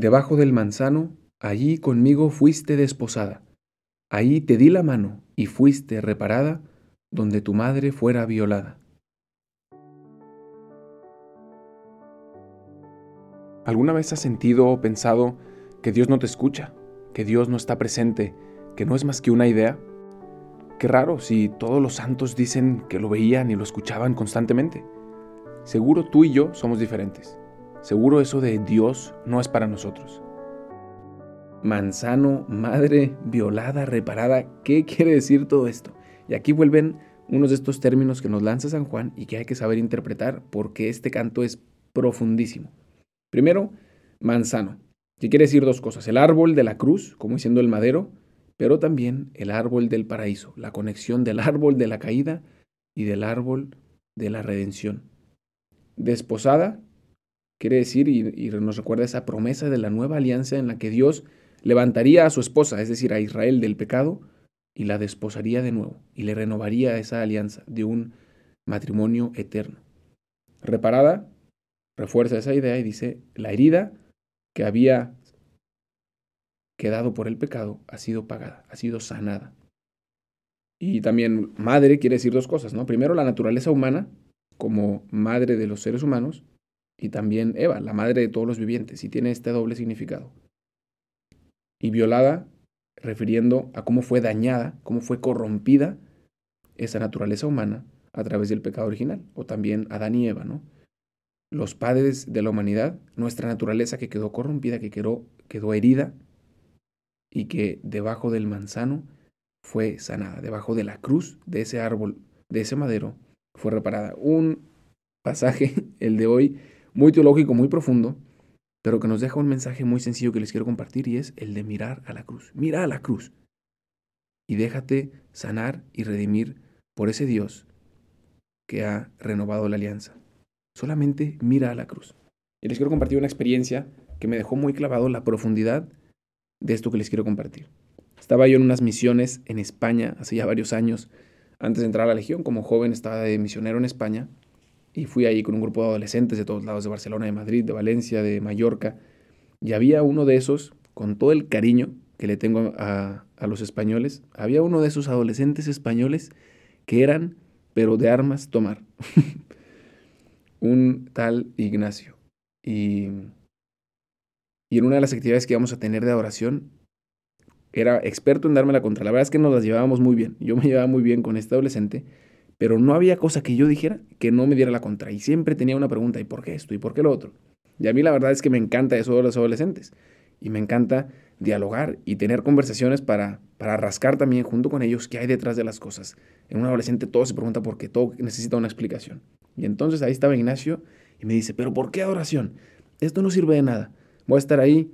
Debajo del manzano, allí conmigo fuiste desposada. Ahí te di la mano y fuiste reparada donde tu madre fuera violada. ¿Alguna vez has sentido o pensado que Dios no te escucha, que Dios no está presente, que no es más que una idea? Qué raro si todos los santos dicen que lo veían y lo escuchaban constantemente. Seguro tú y yo somos diferentes. Seguro eso de Dios no es para nosotros. Manzano, madre, violada, reparada, ¿qué quiere decir todo esto? Y aquí vuelven unos de estos términos que nos lanza San Juan y que hay que saber interpretar porque este canto es profundísimo. Primero, manzano, que quiere decir dos cosas, el árbol de la cruz, como diciendo el madero, pero también el árbol del paraíso, la conexión del árbol de la caída y del árbol de la redención. Desposada quiere decir, y, nos recuerda esa promesa de la nueva alianza en la que Dios levantaría a su esposa, es decir, a Israel del pecado, y la desposaría de nuevo, y le renovaría esa alianza de un matrimonio eterno. Reparada, refuerza esa idea y dice, la herida que había quedado por el pecado ha sido pagada, ha sido sanada. Y también madre quiere decir dos cosas, ¿no? Primero la naturaleza humana como madre de los seres humanos y también Eva, la madre de todos los vivientes, y tiene este doble significado. Y violada refiriendo a cómo fue dañada, cómo fue corrompida esa naturaleza humana a través del pecado original, o también Adán y Eva, ¿no? Los padres de la humanidad, nuestra naturaleza que quedó corrompida, que quedó, quedó herida y que debajo del manzano fue sanada, debajo de la cruz de ese árbol, de ese madero, fue reparada. Un pasaje, el de hoy, muy teológico, muy profundo, pero que nos deja un mensaje muy sencillo que les quiero compartir y es el de mirar a la cruz. Mira a la cruz y déjate sanar y redimir por ese Dios que ha renovado la alianza. Solamente mira a la cruz. Y les quiero compartir una experiencia que me dejó muy clavado la profundidad de esto que les quiero compartir. Estaba yo en unas misiones en España hace ya varios años. Antes de entrar a la Legión, como joven, estaba de misionero en España y fui ahí con un grupo de adolescentes de todos lados, de Barcelona, de Madrid, de Valencia, de Mallorca. Y había uno de esos, con todo el cariño que le tengo a, a los españoles, había uno de esos adolescentes españoles que eran, pero de armas tomar. un tal Ignacio. Y y en una de las actividades que íbamos a tener de adoración, era experto en darme la contra. La verdad es que nos las llevábamos muy bien. Yo me llevaba muy bien con este adolescente, pero no había cosa que yo dijera que no me diera la contra. Y siempre tenía una pregunta, ¿y por qué esto? ¿Y por qué lo otro? Y a mí la verdad es que me encanta eso de los adolescentes. Y me encanta dialogar y tener conversaciones para, para rascar también junto con ellos qué hay detrás de las cosas. En un adolescente todo se pregunta por qué, todo necesita una explicación. Y entonces ahí estaba Ignacio y me dice, pero ¿por qué adoración? Esto no sirve de nada. Voy a estar ahí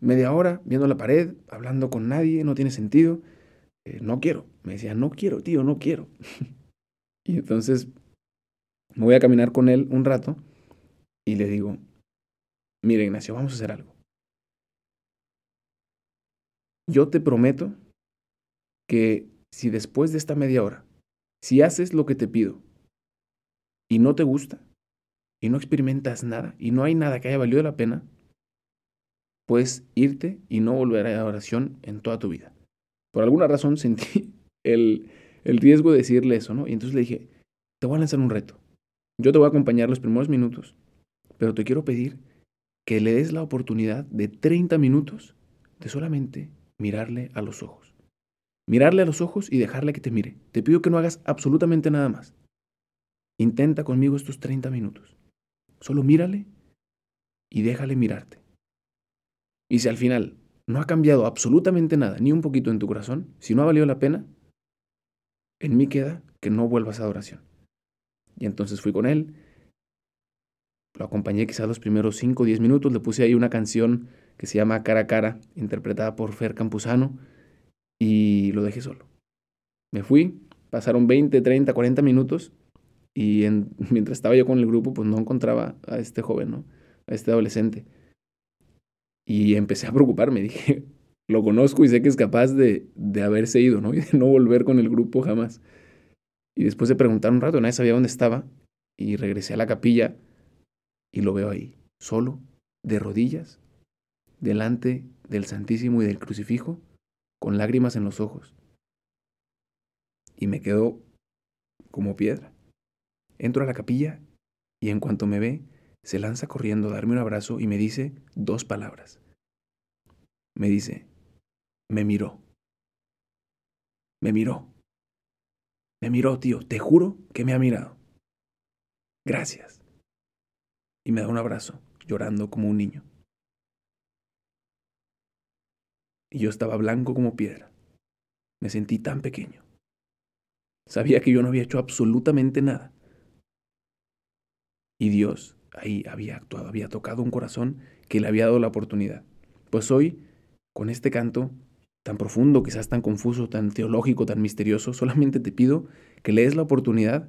media hora viendo la pared, hablando con nadie, no tiene sentido. Eh, no quiero. Me decía, no quiero, tío, no quiero. y entonces me voy a caminar con él un rato y le digo, mira Ignacio, vamos a hacer algo. Yo te prometo que si después de esta media hora, si haces lo que te pido y no te gusta y no experimentas nada y no hay nada que haya valido la pena, puedes irte y no volver a la oración en toda tu vida. Por alguna razón sentí el, el riesgo de decirle eso, ¿no? Y entonces le dije, te voy a lanzar un reto. Yo te voy a acompañar los primeros minutos, pero te quiero pedir que le des la oportunidad de 30 minutos de solamente mirarle a los ojos. Mirarle a los ojos y dejarle que te mire. Te pido que no hagas absolutamente nada más. Intenta conmigo estos 30 minutos. Solo mírale y déjale mirarte. Y si al final no ha cambiado absolutamente nada, ni un poquito en tu corazón, si no ha valido la pena, en mí queda que no vuelvas a adoración. Y entonces fui con él, lo acompañé quizás los primeros 5 o 10 minutos, le puse ahí una canción que se llama Cara a Cara, interpretada por Fer Campuzano, y lo dejé solo. Me fui, pasaron 20, 30, 40 minutos, y mientras estaba yo con el grupo, pues no encontraba a este joven, ¿no? a este adolescente. Y empecé a preocuparme, dije, lo conozco y sé que es capaz de, de haberse ido, ¿no? Y de no volver con el grupo jamás. Y después de preguntar un rato, nadie sabía dónde estaba, y regresé a la capilla y lo veo ahí, solo, de rodillas, delante del Santísimo y del Crucifijo con lágrimas en los ojos. Y me quedo como piedra. Entro a la capilla y en cuanto me ve, se lanza corriendo a darme un abrazo y me dice dos palabras. Me dice, me miró. Me miró. Me miró, tío. Te juro que me ha mirado. Gracias. Y me da un abrazo, llorando como un niño. Y yo estaba blanco como piedra. Me sentí tan pequeño. Sabía que yo no había hecho absolutamente nada. Y Dios ahí había actuado, había tocado un corazón que le había dado la oportunidad. Pues hoy, con este canto, tan profundo, quizás tan confuso, tan teológico, tan misterioso, solamente te pido que le des la oportunidad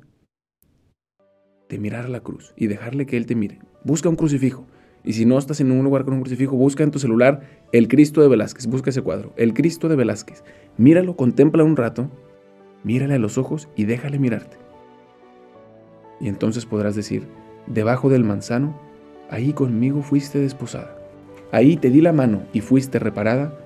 de mirar a la cruz y dejarle que Él te mire. Busca un crucifijo. Y si no estás en un lugar con un crucifijo, busca en tu celular el Cristo de Velázquez. Busca ese cuadro, el Cristo de Velázquez. Míralo, contempla un rato, mírale a los ojos y déjale mirarte. Y entonces podrás decir, debajo del manzano, ahí conmigo fuiste desposada. Ahí te di la mano y fuiste reparada